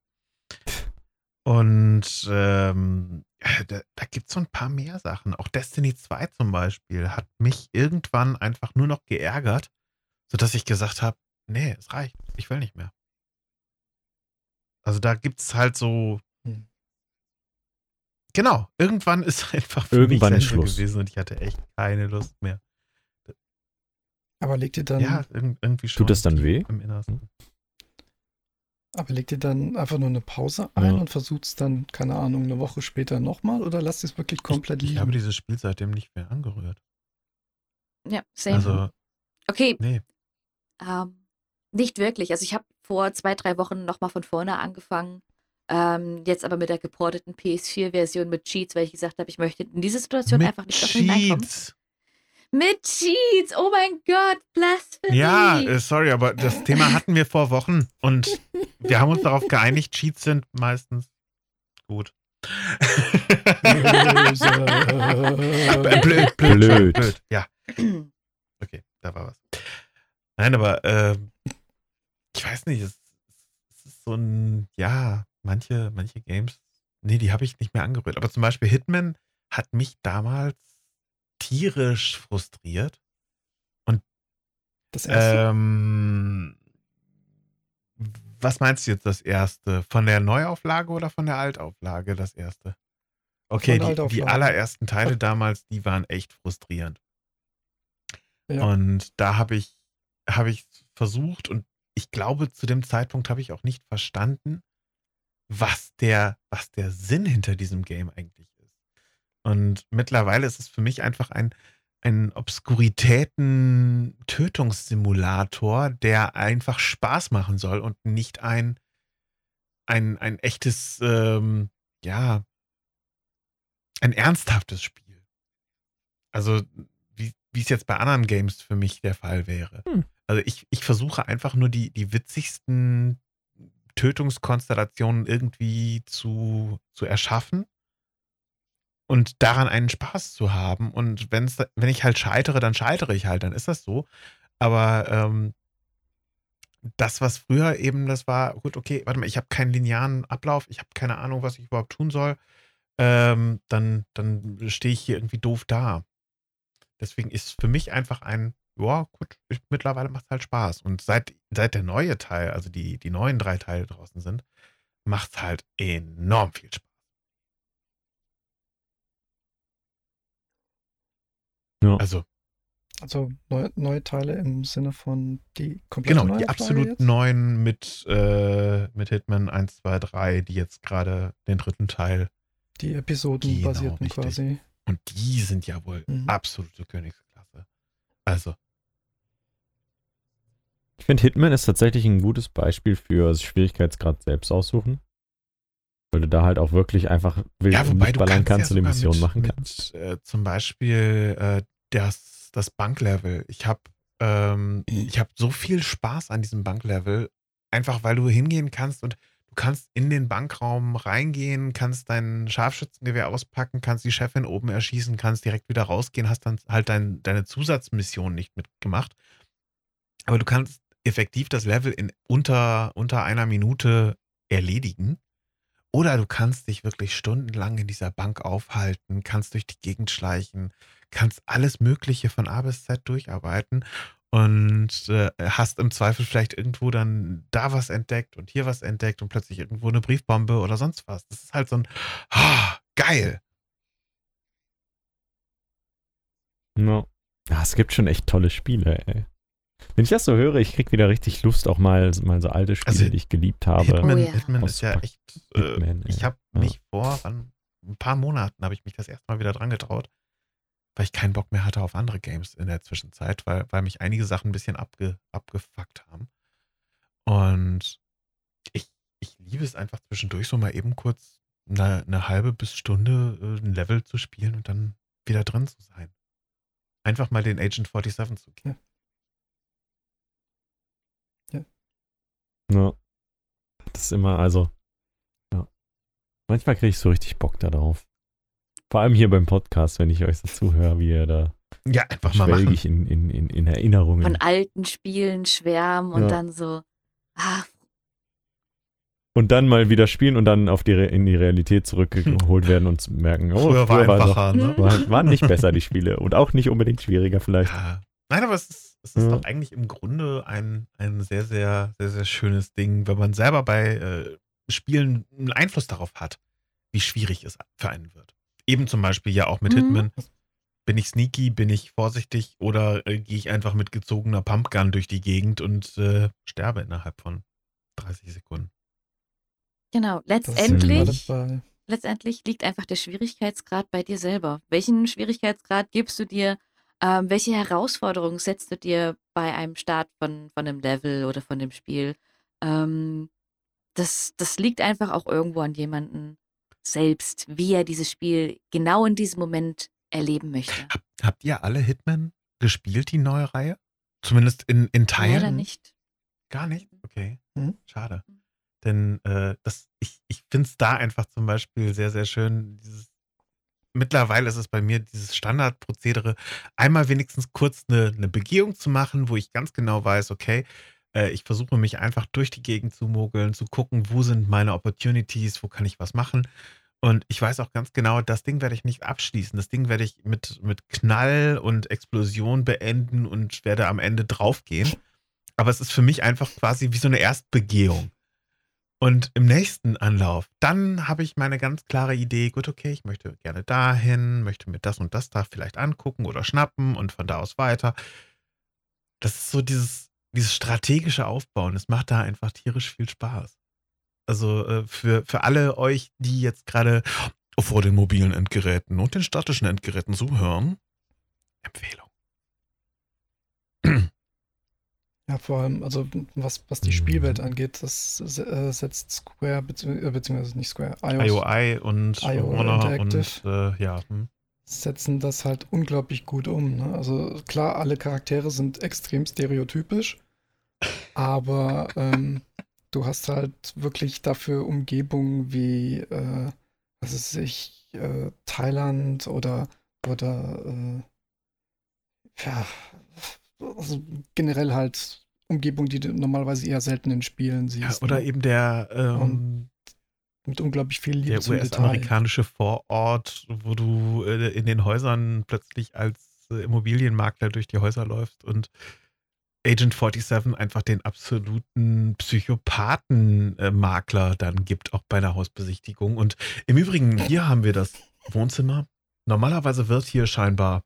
Und ähm, da, da gibt es so ein paar mehr Sachen. Auch Destiny 2 zum Beispiel hat mich irgendwann einfach nur noch geärgert, sodass ich gesagt habe, nee, es reicht. Ich will nicht mehr. Also da gibt es halt so. Hm. Genau, irgendwann ist einfach für Irgendwann mich Schluss. gewesen und ich hatte echt keine Lust mehr. Aber legt ihr dann, ja, irg- irgendwie schon. das dann weh? Im Innersten. aber legt ihr dann einfach nur eine Pause ein Ja. und versucht es dann, keine Ahnung, eine Woche später nochmal oder lasst ihr es wirklich komplett Ich, ich liegen? habe dieses Spiel seitdem nicht mehr angerührt. Ja, same. Also, okay, nee. ähm, nicht wirklich. Also ich habe vor zwei, drei Wochen nochmal von vorne angefangen. Ähm, jetzt aber mit der geporteten PS4-Version mit Cheats, weil ich gesagt habe, ich möchte in diese Situation Mit einfach nicht auf hineinkommen. Cheats. Mit Cheats! Oh mein Gott, Blasphemy! Ja, äh, sorry, aber das Thema hatten wir vor Wochen und wir haben uns darauf geeinigt, Cheats sind meistens gut. Blöd, blöd, Blöd. blöd. Ja, okay, da war was. Nein, aber äh, weiß nicht, es, es ist so ein, ja, manche, manche Games, nee, die habe ich nicht mehr angerührt. Aber zum Beispiel Hitman hat mich damals tierisch frustriert. Das erste. Ähm, was meinst du jetzt das erste? Von der Neuauflage oder von der Altauflage das erste? Okay, die, die allerersten Teile damals, die waren echt frustrierend. Ja. Und da habe ich, habe ich versucht und ich glaube, zu dem Zeitpunkt habe ich auch nicht verstanden, was der, was der Sinn hinter diesem Game eigentlich ist. Und mittlerweile ist es für mich einfach ein, ein Obskuritäten-Tötungssimulator, der einfach Spaß machen soll und nicht ein, ein, ein echtes, ähm, ja, ein ernsthaftes Spiel. Also, wie es jetzt bei anderen Games für mich der Fall wäre. Hm. Also, ich, ich versuche einfach nur die, die witzigsten Tötungskonstellationen irgendwie zu, zu erschaffen und daran einen Spaß zu haben. Und wenn's, wenn ich halt scheitere, dann scheitere ich halt, dann ist das so. Aber ähm, das, was früher eben das war, gut, okay, warte mal, ich habe keinen linearen Ablauf, ich habe keine Ahnung, was ich überhaupt tun soll, ähm, dann, dann stehe ich hier irgendwie doof da. Deswegen ist für mich einfach ein, ja, gut, ich, mittlerweile macht es halt Spaß. Und seit, seit der neue Teil, also die, die neuen drei Teile draußen sind, macht es halt enorm viel Spaß. Ja. Also, Also neue, neue Teile im Sinne von die komplette genau, die absolut jetzt? neuen mit, äh, mit Hitman 1, 2, 3, die jetzt gerade den dritten Teil Die Episodenbasierten Genau, richtig. quasi. Und die sind ja wohl Mhm. absolute Königsklasse. Also, Ich finde, Hitman ist tatsächlich ein gutes Beispiel für das Schwierigkeitsgrad selbst aussuchen. Weil du da halt auch wirklich einfach wild ja, wobei ballern kannst, kannst und die ja Mission mit, machen mit, kannst. Äh, zum Beispiel äh, das, das Banklevel. Ich habe ähm, ich hab so viel Spaß an diesem Banklevel, einfach weil du hingehen kannst und du kannst in den Bankraum reingehen, kannst dein Scharfschützengewehr auspacken, kannst die Chefin oben erschießen, kannst direkt wieder rausgehen, hast dann halt dein, deine Zusatzmission nicht mitgemacht. Aber du kannst effektiv das Level in unter, unter einer Minute erledigen. Oder du kannst dich wirklich stundenlang in dieser Bank aufhalten, kannst durch die Gegend schleichen, kannst alles Mögliche von A bis Z durcharbeiten und äh, hast im Zweifel vielleicht irgendwo dann da was entdeckt und hier was entdeckt und plötzlich irgendwo eine Briefbombe oder sonst was. Das ist halt so ein ah, geil. Ja. ja, es gibt schon echt tolle Spiele, ey. Wenn ich das so höre, ich krieg wieder richtig Lust, auch mal, mal so alte Spiele, Also, die ich geliebt habe. Hitman, Oh ja. Hitman ist ja echt. Äh, Hitman, ich habe Ja. mich vor ein paar Monaten habe ich mich das erste Mal wieder dran getraut, weil ich keinen Bock mehr hatte auf andere Games in der Zwischenzeit, weil, weil mich einige Sachen ein bisschen abge, abgefuckt haben. Und ich, ich liebe es einfach zwischendurch so mal eben kurz eine, eine halbe bis Stunde äh, ein Level zu spielen und dann wieder drin zu sein. Einfach mal den Agent 47 zu gehen. Ja. Das ist immer, also, ja. Manchmal kriege ich so richtig Bock darauf. Vor allem hier beim Podcast, wenn ich euch so zuhöre, wie ihr da Ja, einfach mal schwelge machen. ich in, in, in, in Erinnerungen. Von alten Spielen schwärmen und Ja. dann so, ah, und dann mal wieder spielen und dann auf die, Re- in die Realität zurückgeholt werden und merken, oh, Früher war es einfacher, ne? war, waren nicht besser die Spiele und auch nicht unbedingt schwieriger vielleicht. Ja. Nein, aber es ist, es ist Ja. doch eigentlich im Grunde ein, ein sehr, sehr, sehr, sehr schönes Ding, wenn man selber bei äh, Spielen einen Einfluss darauf hat, wie schwierig es für einen wird. Eben zum Beispiel ja auch mit Mhm. Hitman. Bin ich sneaky, bin ich vorsichtig oder äh, gehe ich einfach mit gezogener Pumpgun durch die Gegend und äh, sterbe innerhalb von 30 Sekunden. Genau, letztendlich, letztendlich liegt einfach der Schwierigkeitsgrad bei dir selber. Welchen Schwierigkeitsgrad gibst du dir? Ähm, welche Herausforderung setzt du dir bei einem Start von, von einem Level oder von dem Spiel? Ähm, das, das liegt einfach auch irgendwo an jemanden selbst, wie er dieses Spiel genau in diesem Moment erleben möchte. Hab, habt ihr alle Hitman gespielt, die neue Reihe? Zumindest in, in Teilen? Leider nicht. Gar nicht? Okay. Mhm. Schade. Denn äh, das, ich, ich finde es da einfach zum Beispiel sehr, sehr schön. Dieses, mittlerweile ist es bei mir dieses Standardprozedere, einmal wenigstens kurz eine, eine Begehung zu machen, wo ich ganz genau weiß, okay, äh, ich versuche mich einfach durch die Gegend zu mogeln, zu gucken, wo sind meine Opportunities, wo kann ich was machen. Und ich weiß auch ganz genau, das Ding werde ich nicht abschließen. Das Ding werde ich mit, mit Knall und Explosion beenden und werde am Ende draufgehen. Aber es ist für mich einfach quasi wie so eine Erstbegehung. Und im nächsten Anlauf, dann habe ich meine ganz klare Idee, gut, okay, ich möchte gerne dahin, möchte mir das und das da vielleicht angucken oder schnappen und von da aus weiter. Das ist so dieses, dieses strategische Aufbauen. Es macht da einfach tierisch viel Spaß. Also äh, für, für alle euch, die jetzt gerade vor den mobilen Endgeräten und den statischen Endgeräten zuhören, Empfehlung. Ja, vor allem, also was, was die Mhm. Spielwelt angeht, das äh, setzt Square, bezieh äh, beziehungsweise nicht Square, iOS, IOI und IO und Interactive. äh, ja. Hm. setzen das halt unglaublich gut um. Ne? Also klar, alle Charaktere sind extrem stereotypisch, aber ähm, du hast halt wirklich dafür Umgebungen wie, äh, was ist ich, äh, Thailand oder, oder äh, ja, also generell halt Umgebungen, die du normalerweise eher selten in Spielen Ja, siehst. oder ne? eben der, ähm, Mit unglaublich viel Liebe der. US-amerikanische Vorort, wo du äh, in den Häusern plötzlich als äh, Immobilienmakler durch die Häuser läufst und Agent 47 einfach den absoluten Psychopathen-Makler dann gibt, auch bei einer Hausbesichtigung. Und im Übrigen, hier haben wir das Wohnzimmer. Normalerweise wird hier scheinbar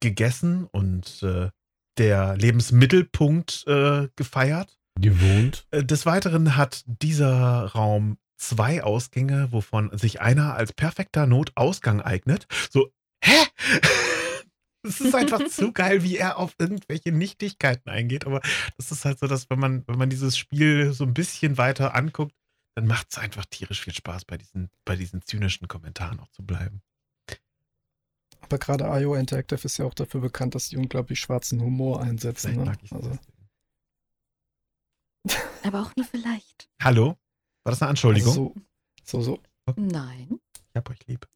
gegessen und äh, der Lebensmittelpunkt äh, gefeiert. Gewohnt. Äh, Des Weiteren hat dieser Raum zwei Ausgänge, wovon sich einer als perfekter Notausgang eignet. So, hä? Es ist einfach zu geil, wie er auf irgendwelche Nichtigkeiten eingeht. Aber das ist halt so, dass wenn man, wenn man dieses Spiel so ein bisschen weiter anguckt, dann macht es einfach tierisch viel Spaß, bei diesen, bei diesen zynischen Kommentaren auch zu bleiben. Aber gerade IO Interactive ist ja auch dafür bekannt, dass die unglaublich schwarzen Humor einsetzen. Ne? mag ich Also. Aber auch nur vielleicht. Hallo? War das eine Anschuldigung? also so, so, so, Nein. ich hab euch lieb.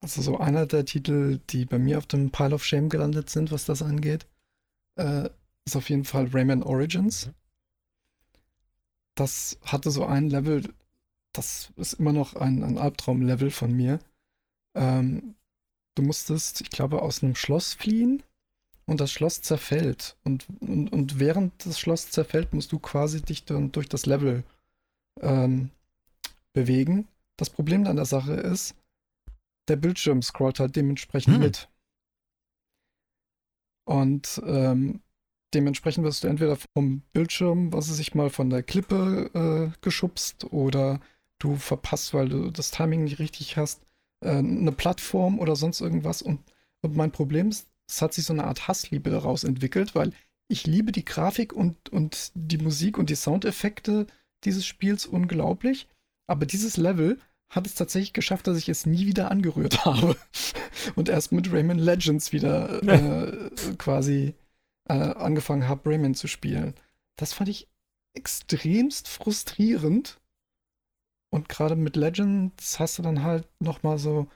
Also so einer der Titel, die bei mir auf dem Pile of Shame gelandet sind, was das angeht, äh, ist auf jeden Fall Rayman Origins. Mhm. Das hatte so ein Level, das ist immer noch ein, ein Albtraum-Level von mir. Ähm, du musstest, ich glaube, aus einem Schloss fliehen und das Schloss zerfällt. Und, und, und während das Schloss zerfällt, musst du quasi dich dann durch das Level ähm, bewegen. Das Problem an der Sache ist, der Bildschirm scrollt halt dementsprechend Hm. mit. Und ähm, dementsprechend wirst du entweder vom Bildschirm, was weiß ich mal, von der Klippe äh, geschubst oder du verpasst, weil du das Timing nicht richtig hast, äh, eine Plattform oder sonst irgendwas. Und, und mein Problem ist, es hat sich so eine Art Hassliebe daraus entwickelt, weil ich liebe die Grafik und, und die Musik und die Soundeffekte dieses Spiels unglaublich. Aber dieses Level hat es tatsächlich geschafft, dass ich es nie wieder angerührt habe. Und erst mit Rayman Legends wieder äh, quasi äh, angefangen habe, Rayman zu spielen. Das fand ich extremst frustrierend. Und gerade mit Legends hast du dann halt nochmal so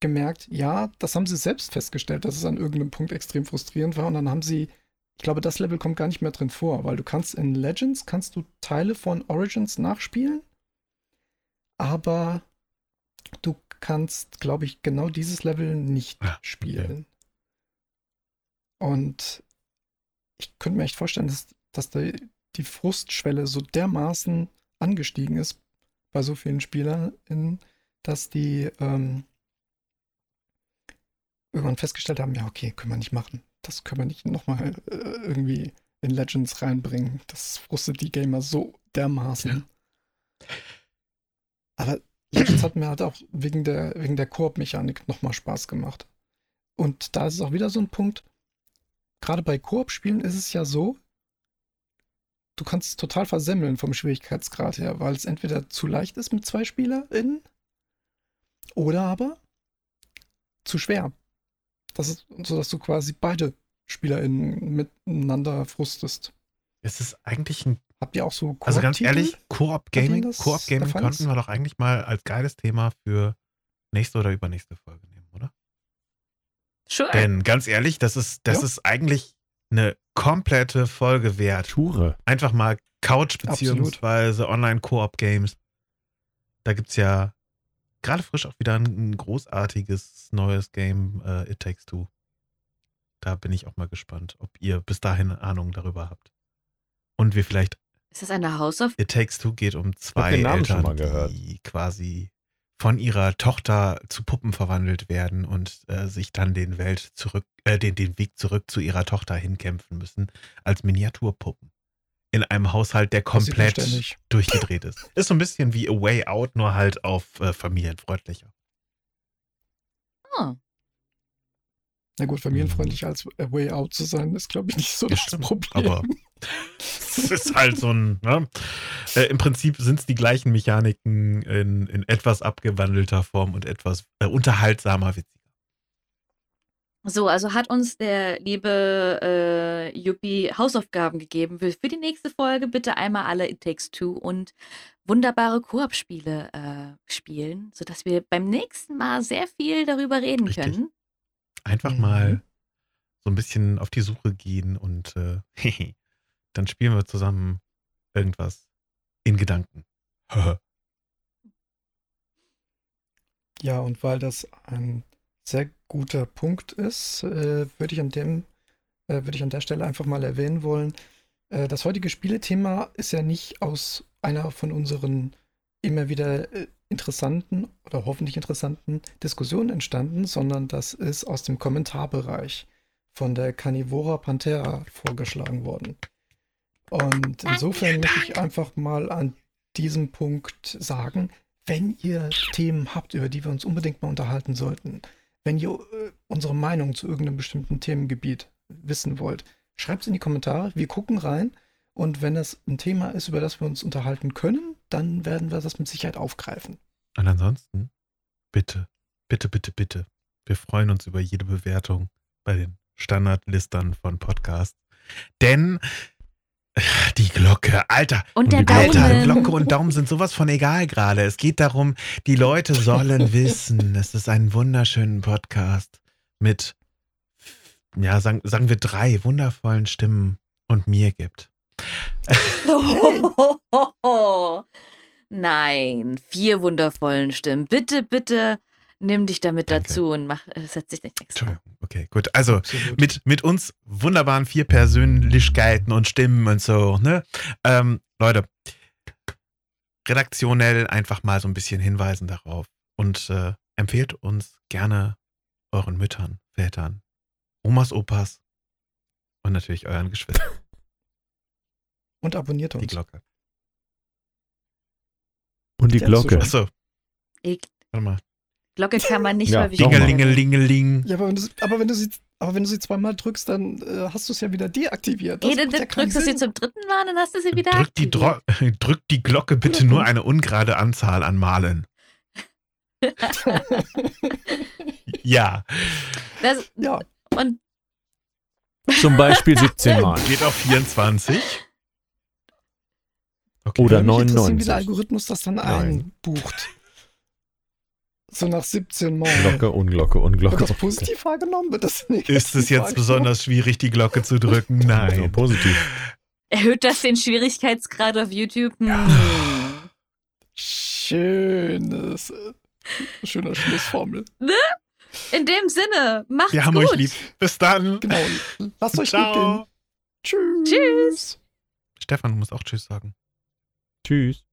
gemerkt, ja, das haben sie selbst festgestellt, dass es an irgendeinem Punkt extrem frustrierend war. Und dann haben sie, ich glaube, das Level kommt gar nicht mehr drin vor, weil du kannst in Legends, kannst du Teile von Origins nachspielen aber du kannst, glaube ich, genau dieses Level nicht okay. spielen. Und ich könnte mir echt vorstellen, dass, dass da die Frustschwelle so dermaßen angestiegen ist bei so vielen SpielerInnen, dass die ähm, irgendwann festgestellt haben, ja, okay, können wir nicht machen. Das können wir nicht nochmal äh, irgendwie in Legends reinbringen. Das frustet die Gamer so dermaßen. Aber Legends hat mir halt auch wegen der, wegen der Koop-Mechanik nochmal Spaß gemacht. Und da ist es auch wieder so ein Punkt, gerade bei Koop-Spielen ist es ja so, du kannst es total versemmeln vom Schwierigkeitsgrad her, weil es entweder zu leicht ist mit zwei SpielerInnen oder aber zu schwer. Das ist so, dass du quasi beide SpielerInnen miteinander frustest. Es ist eigentlich ein Habt ihr auch so Also ganz ehrlich, Koop Gaming, Koop Gaming könnten wir doch eigentlich mal als geiles Thema für nächste oder übernächste Folge nehmen, oder? Sure. Denn ganz ehrlich, das ist, das Ja. ist eigentlich eine komplette Folge wert. Ture. Einfach mal Couch beziehungsweise Online-Koop-Games. Da gibt es ja gerade frisch auch wieder ein, ein großartiges neues Game, äh, It Takes Two. Da bin ich auch mal gespannt, ob ihr bis dahin eine Ahnung darüber habt. Und wir vielleicht Ist das eine Hausaufgabe? It Takes Two geht um zwei Eltern, schon mal gehört. die quasi von ihrer Tochter zu Puppen verwandelt werden und äh, sich dann den Welt zurück, äh, den, den Weg zurück zu ihrer Tochter hinkämpfen müssen als Miniaturpuppen. In einem Haushalt, der komplett durchgedreht ist. Ist so ein bisschen wie A Way Out, nur halt auf äh, familienfreundlicher. Oh. Na gut, familienfreundlich als A Way Out zu sein, ist, glaube ich, nicht so Ja, das stimmt, Problem. aber- Es ist halt so ein, ne? äh, im Prinzip sind es die gleichen Mechaniken in, in etwas abgewandelter Form und etwas äh, unterhaltsamer, witziger. So, also hat uns der liebe äh, Yuppie Hausaufgaben gegeben für, für die nächste Folge. Bitte einmal alle It Takes Two und wunderbare Koop-Spiele äh, spielen, sodass wir beim nächsten Mal sehr viel darüber reden Richtig. können. Einfach Mhm. mal so ein bisschen auf die Suche gehen und äh, dann spielen wir zusammen irgendwas in Gedanken. Ja, und weil das ein sehr guter Punkt ist, äh, würde ich an dem, äh, würde ich an der Stelle einfach mal erwähnen wollen, äh, das heutige Spielethema ist ja nicht aus einer von unseren immer wieder äh, interessanten oder hoffentlich interessanten Diskussionen entstanden, sondern das ist aus dem Kommentarbereich von der Carnivora Pantera vorgeschlagen worden. Und insofern möchte ich einfach mal an diesem Punkt sagen, wenn ihr Themen habt, über die wir uns unbedingt mal unterhalten sollten, wenn ihr äh, unsere Meinung zu irgendeinem bestimmten Themengebiet wissen wollt, schreibt es in die Kommentare. Wir gucken rein. Und wenn es ein Thema ist, über das wir uns unterhalten können, dann werden wir das mit Sicherheit aufgreifen. Und ansonsten, bitte, bitte, bitte, bitte. Wir freuen uns über jede Bewertung bei den Standardlistern von Podcasts. Denn äh, die Glocke, Alter, Und, der Glocke. Alter, Daumen. Glocke und Daumen sind sowas von egal gerade. Es geht darum, die Leute sollen wissen, es ist ein wunderschönen Podcast mit, ja, sagen, sagen wir drei wundervollen Stimmen und mir gibt. Nein, vier wundervollen Stimmen. Bitte, bitte nimm dich damit Danke. dazu und mach, äh, setz dich nicht extra. Entschuldigung, okay, gut. Also, Absolut. mit, mit uns wunderbaren vier Persönlichkeiten und Stimmen und so, ne? Ähm, Leute, redaktionell einfach mal so ein bisschen hinweisen darauf und äh, empfehlt uns gerne euren Müttern, Vätern, Omas, Opas und natürlich euren Geschwistern. Und abonniert Die uns. Glocke. Und die Ja, Glocke. Achso, Die warte mal. Glocke kann man nicht Ja, mal. drücken. Dingelingelingeling. Ja, aber wenn, du, sie- aber, wenn du sie, aber wenn du sie zweimal drückst, dann äh, hast du es ja wieder deaktiviert. Das dann macht ja drückst du sie zum dritten Mal, dann hast du sie wieder Drückt die, drückt die Glocke bitte nur eine ungerade Anzahl an Malen. Ja. Das, ja, und Zum Beispiel 17 Mal. Geht auf 24. Okay. Oder würde mich interessieren, 99. wie der Algorithmus das dann Nein. einbucht. So nach 17 Mal. Glocke, Unglocke, Wird Unglocke. das positiv wahrgenommen? Wird das negativ Ist es jetzt besonders schwierig, die Glocke zu drücken? So, Nein. positiv. erhöht das den Schwierigkeitsgrad auf YouTube? Hm. Sch- Schönes, schöner Schlussformel. In dem Sinne, macht's Wir haben gut. euch lieb. Bis dann. Genau. Lasst euch gut Ciao. gehen. Tschüss. Tschüss. Stefan, du musst auch Tschüss sagen. Tschüss.